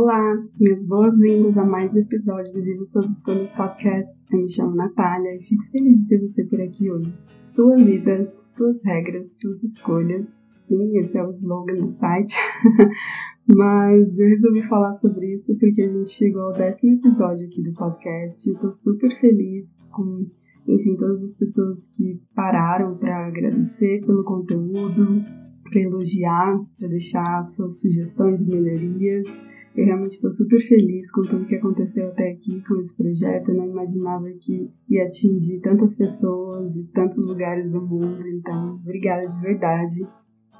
Olá, minhas boas-vindas a mais um episódio do Viva Suas Escolhas Podcast. Eu me chamo Natália e fico feliz de ter você por aqui hoje. Sua vida, suas regras, suas escolhas. Sim, esse é o slogan do site. Mas eu resolvi falar sobre isso porque a gente chegou ao décimo episódio aqui do podcast. Eu tô super feliz com, enfim, todas as pessoas que pararam para agradecer pelo conteúdo, para elogiar, para deixar suas sugestões de melhorias. Eu realmente estou super feliz com tudo que aconteceu até aqui com esse projeto. Eu não imaginava que ia atingir tantas pessoas de tantos lugares do mundo. Então, obrigada de verdade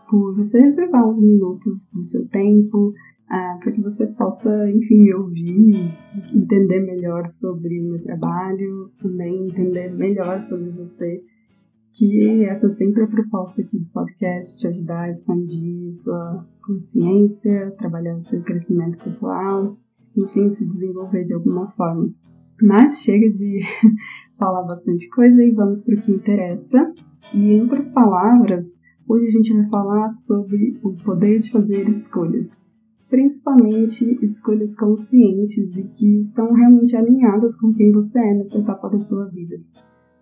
por você reservar uns minutos do seu tempo ah, para que você possa, enfim, me ouvir, entender melhor sobre o meu trabalho, também entender melhor sobre você que essa sempre é a proposta aqui do podcast, te ajudar a expandir sua consciência, trabalhar o seu crescimento pessoal, enfim, se desenvolver de alguma forma. Mas chega de falar bastante coisa e vamos para o que interessa. E em outras palavras, hoje a gente vai falar sobre o poder de fazer escolhas. Principalmente escolhas conscientes e que estão realmente alinhadas com quem você é nessa etapa da sua vida.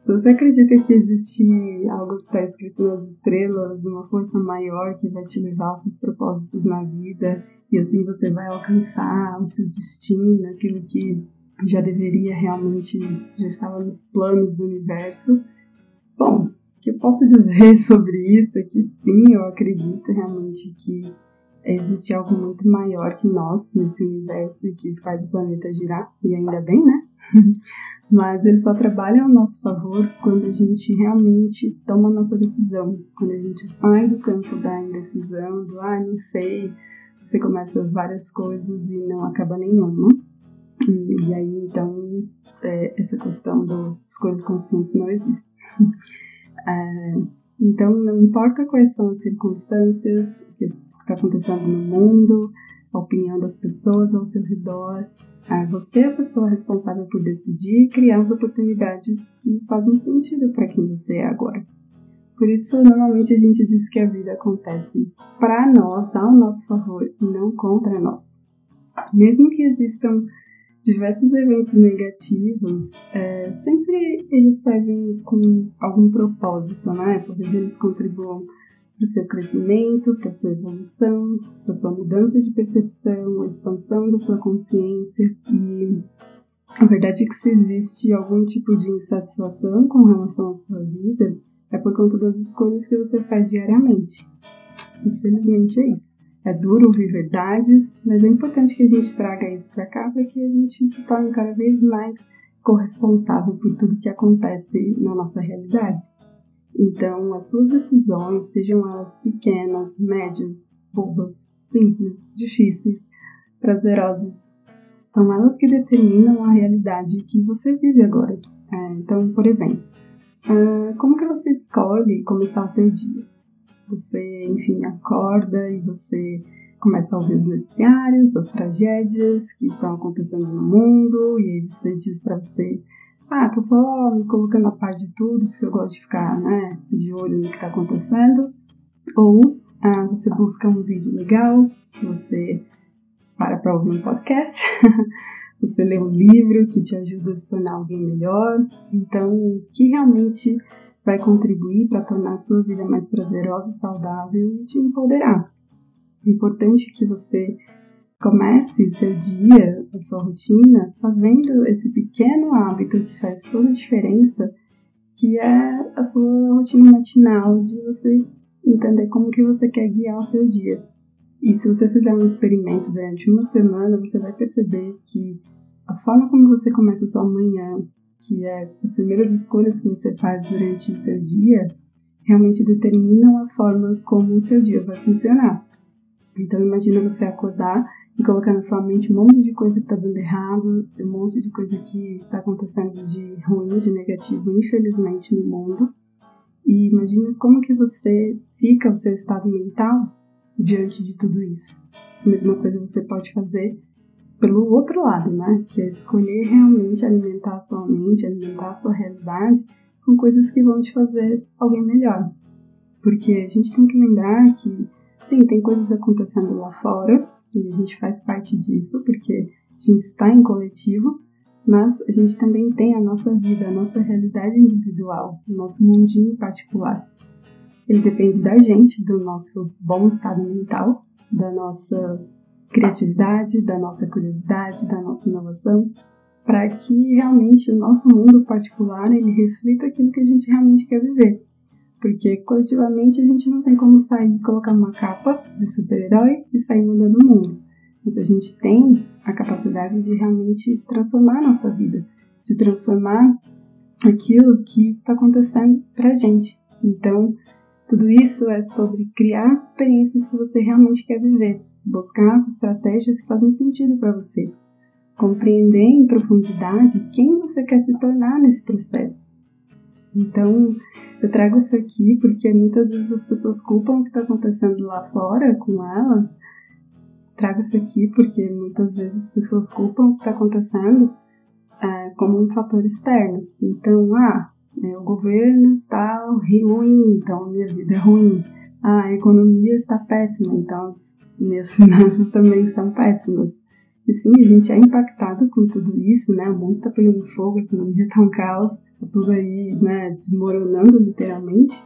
Se você acredita que existe algo que está escrito nas estrelas, uma força maior que vai te levar aos seus propósitos na vida, e assim você vai alcançar o seu destino, aquilo que já deveria realmente, já estava nos planos do universo. Bom, o que eu posso dizer sobre isso é que sim, eu acredito realmente que existe algo muito maior que nós nesse universo que faz o planeta girar, e ainda bem, né? Mas ele só trabalha ao nosso favor quando a gente realmente toma a nossa decisão, quando a gente sai do campo da indecisão, do ah, não sei, você começa várias coisas e não acaba nenhuma. E aí, então, é, essa questão das coisas conscientes não existe. É, então, não importa quais são as circunstâncias, o que está acontecendo no mundo, a opinião das pessoas ao seu redor, você é a pessoa responsável por decidir e criar as oportunidades que fazem sentido para quem você é agora. Por isso, normalmente a gente diz que a vida acontece para nós, ao nosso favor e não contra nós. Mesmo que existam diversos eventos negativos, é, sempre eles servem com algum propósito, né? Talvez eles contribuam para o seu crescimento, para a sua evolução, para a sua mudança de percepção, a expansão da sua consciência. E a verdade é que se existe algum tipo de insatisfação com relação à sua vida, é por conta das escolhas que você faz diariamente. Infelizmente é isso. É duro ouvir verdades, mas é importante que a gente traga isso para cá para que a gente se torne cada vez mais corresponsável por tudo que acontece na nossa realidade. Então, as suas decisões, sejam elas pequenas, médias, bobas, simples, difíceis, prazerosas, são elas que determinam a realidade que você vive agora. É, então, por exemplo, uh, como que você escolhe começar seu dia? Você, enfim, acorda e você começa a ouvir os noticiários, as tragédias que estão acontecendo no mundo, e aí você diz para você ah, tô só me colocando a par de tudo, porque eu gosto de ficar né, de olho no que está acontecendo. Ou ah, você busca um vídeo legal, você para para ouvir um podcast, você lê um livro que te ajuda a se tornar alguém melhor. Então, o que realmente vai contribuir para tornar a sua vida mais prazerosa, saudável e te empoderar. É importante que você Comece o seu dia, a sua rotina, fazendo esse pequeno hábito que faz toda a diferença, que é a sua rotina matinal, de você entender como que você quer guiar o seu dia. E se você fizer um experimento durante uma semana, você vai perceber que a forma como você começa a sua manhã, que é as primeiras escolhas que você faz durante o seu dia, realmente determinam a forma como o seu dia vai funcionar. Então imagina você acordar e colocar na sua mente um monte de coisa que tá dando errado, um monte de coisa que está acontecendo de ruim, de negativo, infelizmente, no mundo. E imagina como que você fica o seu estado mental diante de tudo isso. A mesma coisa você pode fazer pelo outro lado, né? Que é escolher realmente alimentar a sua mente, alimentar a sua realidade com coisas que vão te fazer alguém melhor. Porque a gente tem que lembrar que, sim, tem coisas acontecendo lá fora e a gente faz parte disso porque a gente está em coletivo, mas a gente também tem a nossa vida, a nossa realidade individual, o nosso mundinho particular. Ele depende da gente, do nosso bom estado mental, da nossa criatividade, da nossa curiosidade, da nossa inovação, para que realmente o nosso mundo particular ele reflita aquilo que a gente realmente quer viver. Porque coletivamente a gente não tem como sair, colocar uma capa de super-herói e sair mudando o mundo. Mas a gente tem a capacidade de realmente transformar a nossa vida, de transformar aquilo que está acontecendo para gente. Então, tudo isso é sobre criar experiências que você realmente quer viver, buscar as estratégias que fazem sentido para você, compreender em profundidade quem você quer se tornar nesse processo. Então, eu trago isso aqui porque muitas vezes as pessoas culpam o que está acontecendo lá fora com elas. Trago isso aqui porque muitas vezes as pessoas culpam o que está acontecendo é, como um fator externo. Então, ah, é, o governo está ruim, então minha vida é ruim. Ah, a economia está péssima, então as minhas finanças também estão péssimas. E sim, a gente é impactado com tudo isso, né? O mundo está pegando fogo, a economia está um caos, tudo aí, né, desmoronando literalmente.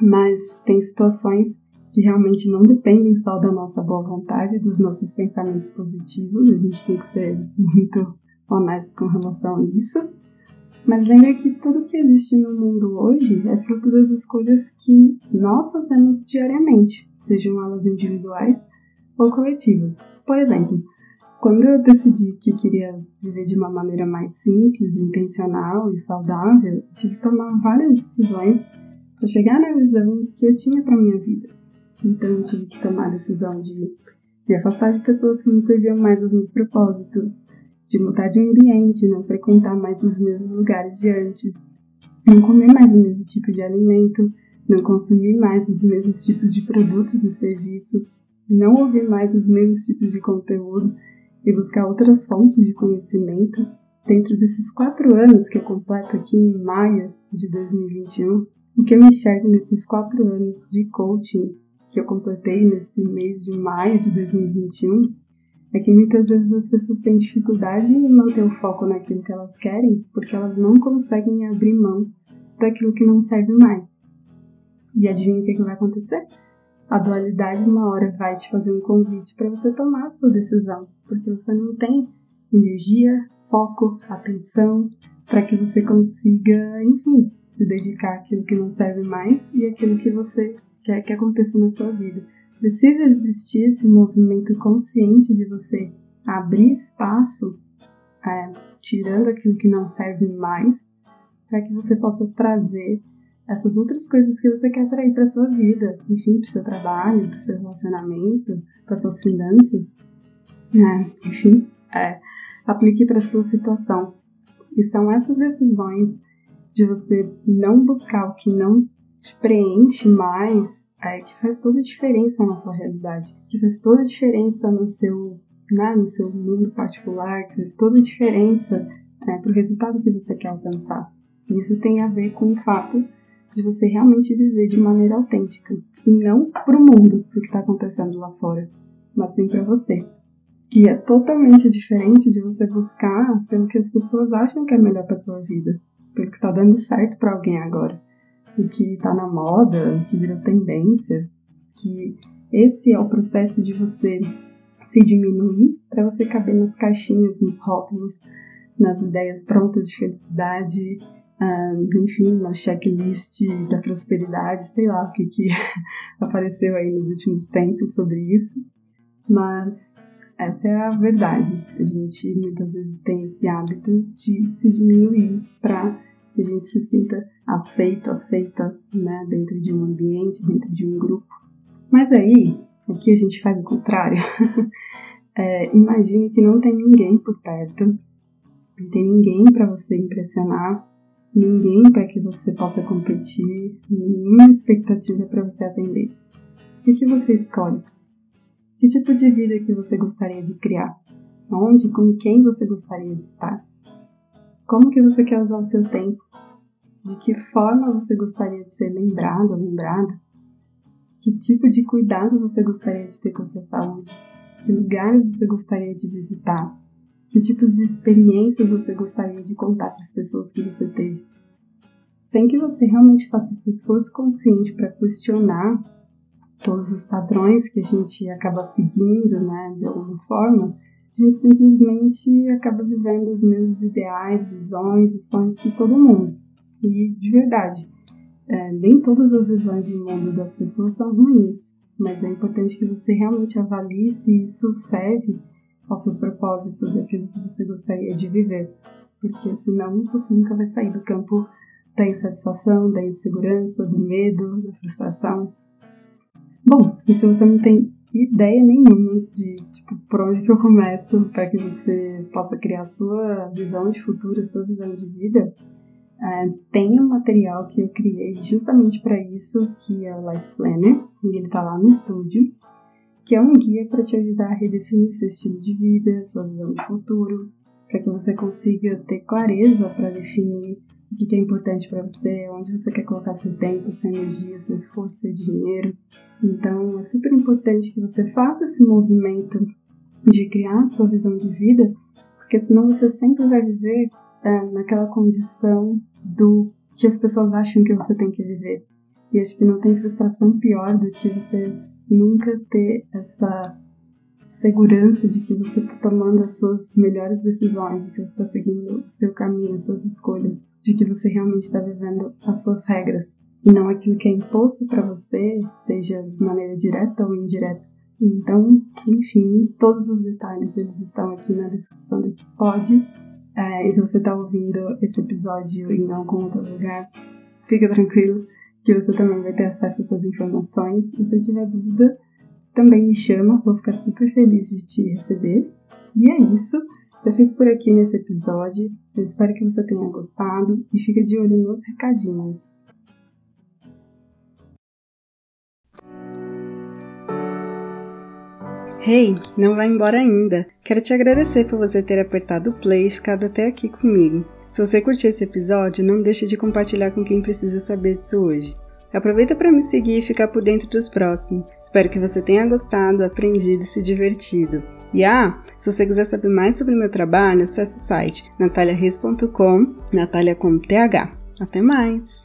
Mas tem situações que realmente não dependem só da nossa boa vontade, dos nossos pensamentos positivos. A gente tem que ser muito honesto com relação a isso. Mas lembre que tudo que existe no mundo hoje é fruto das escolhas que nós fazemos diariamente, sejam elas individuais ou coletivas. Por exemplo, quando eu decidi que queria viver de uma maneira mais simples, intencional e saudável, tive que tomar várias decisões para chegar na visão que eu tinha para minha vida. Então, eu tive que tomar a decisão de me afastar de pessoas que não serviam mais aos meus propósitos, de mudar de ambiente, não frequentar mais os mesmos lugares de antes, não comer mais o mesmo tipo de alimento, não consumir mais os mesmos tipos de produtos e serviços, não ouvir mais os mesmos tipos de conteúdo e buscar outras fontes de conhecimento. Dentro desses quatro anos que eu completo aqui em maio de 2021, o que eu enxergo nesses quatro anos de coaching que eu completei nesse mês de maio de 2021 é que muitas vezes as pessoas têm dificuldade em manter o foco naquilo que elas querem porque elas não conseguem abrir mão daquilo que não serve mais. E adivinha o que, que vai acontecer? A dualidade, uma hora, vai te fazer um convite para você tomar a sua decisão, porque você não tem energia, foco, atenção para que você consiga, enfim, se dedicar àquilo que não serve mais e àquilo que você quer que aconteça na sua vida. Precisa existir esse movimento consciente de você abrir espaço, é, tirando aquilo que não serve mais, para que você possa trazer essas outras coisas que você quer trazer para sua vida, enfim, para seu trabalho, para seu relacionamento, para suas finanças, é, enfim, é, aplique para sua situação. E são essas decisões de você não buscar o que não te preenche mais é, que faz toda a diferença na sua realidade, que faz toda a diferença no seu, né, no seu mundo particular, que faz toda a diferença é, para o resultado que você quer alcançar. Isso tem a ver com o fato de você realmente viver de maneira autêntica. E não para o mundo, o que está acontecendo lá fora, mas sim para você. Que é totalmente diferente de você buscar pelo que as pessoas acham que é melhor para sua vida, pelo que está dando certo para alguém agora. O que está na moda, o que virou tendência, que esse é o processo de você se diminuir para você caber nas caixinhas, nos rótulos, nas ideias prontas de felicidade, enfim, na checklist da prosperidade, sei lá o que, que apareceu aí nos últimos tempos sobre isso, mas essa é a verdade. A gente muitas vezes tem esse hábito de se diminuir para que a gente se sinta aceito, aceita, né, dentro de um ambiente, dentro de um grupo. Mas aí, aqui a gente faz o contrário. é, imagine que não tem ninguém por perto, não tem ninguém para você impressionar, ninguém para que você possa competir, nenhuma expectativa para você atender. O que, você escolhe? Que tipo de vida que você gostaria de criar? Onde, com quem você gostaria de estar? Como que você quer usar o seu tempo? De que forma você gostaria de ser lembrado, lembrada? Que tipo de cuidado você gostaria de ter com a sua saúde? Que lugares você gostaria de visitar? Que tipos de experiências você gostaria de contar para as pessoas que você teve? Sem que você realmente faça esse esforço consciente para questionar todos os padrões que a gente acaba seguindo, né, de alguma forma, a gente simplesmente acaba vivendo os mesmos ideais, visões e sonhos que todo mundo. E, de verdade, é, nem todas as visões de mundo das pessoas são ruins, mas é importante que você realmente avalie se isso serve aos seus propósitos, aquilo que você gostaria de viver. Porque senão você nunca vai sair do campo da insatisfação, da insegurança, do medo, da frustração. Bom, e se você não tem ideia nenhuma de tipo, por onde que eu começo para que você possa criar sua visão de futuro, sua visão de vida, é, tem um material que eu criei justamente para isso, que é o Life Planner, e ele está lá no estúdio, que é um guia para te ajudar a redefinir seu estilo de vida, sua visão de futuro, para que você consiga ter clareza para definir o que é importante para você, onde você quer colocar seu tempo, sua energia, seu esforço, seu dinheiro. Então, é super importante que você faça esse movimento de criar sua visão de vida, porque senão você sempre vai viver é, naquela condição do que as pessoas acham que você tem que viver. E acho que não tem frustração pior do que você nunca ter essa segurança de que você está tomando as suas melhores decisões, de que você está seguindo o seu caminho, as suas escolhas, de que você realmente está vivendo as suas regras e não aquilo que é imposto para você, seja de maneira direta ou indireta. Então, enfim, todos os detalhes eles estão aqui na descrição desse pod. É, e se você está ouvindo esse episódio em algum outro lugar, fica tranquilo que você também vai ter acesso a essas informações. Se você tiver dúvida, também me chama, vou ficar super feliz de te receber. E é isso, eu fico por aqui nesse episódio. Eu espero que você tenha gostado e fica de olho nos recadinhos. Hey, não vai embora ainda. Quero te agradecer por você ter apertado o play e ficado até aqui comigo. Se você curtiu esse episódio, não deixe de compartilhar com quem precisa saber disso hoje. Aproveita para me seguir e ficar por dentro dos próximos. Espero que você tenha gostado, aprendido e se divertido. E ah, se você quiser saber mais sobre meu trabalho, acesse o site nataliareis.com, Natalia com TH. Até mais!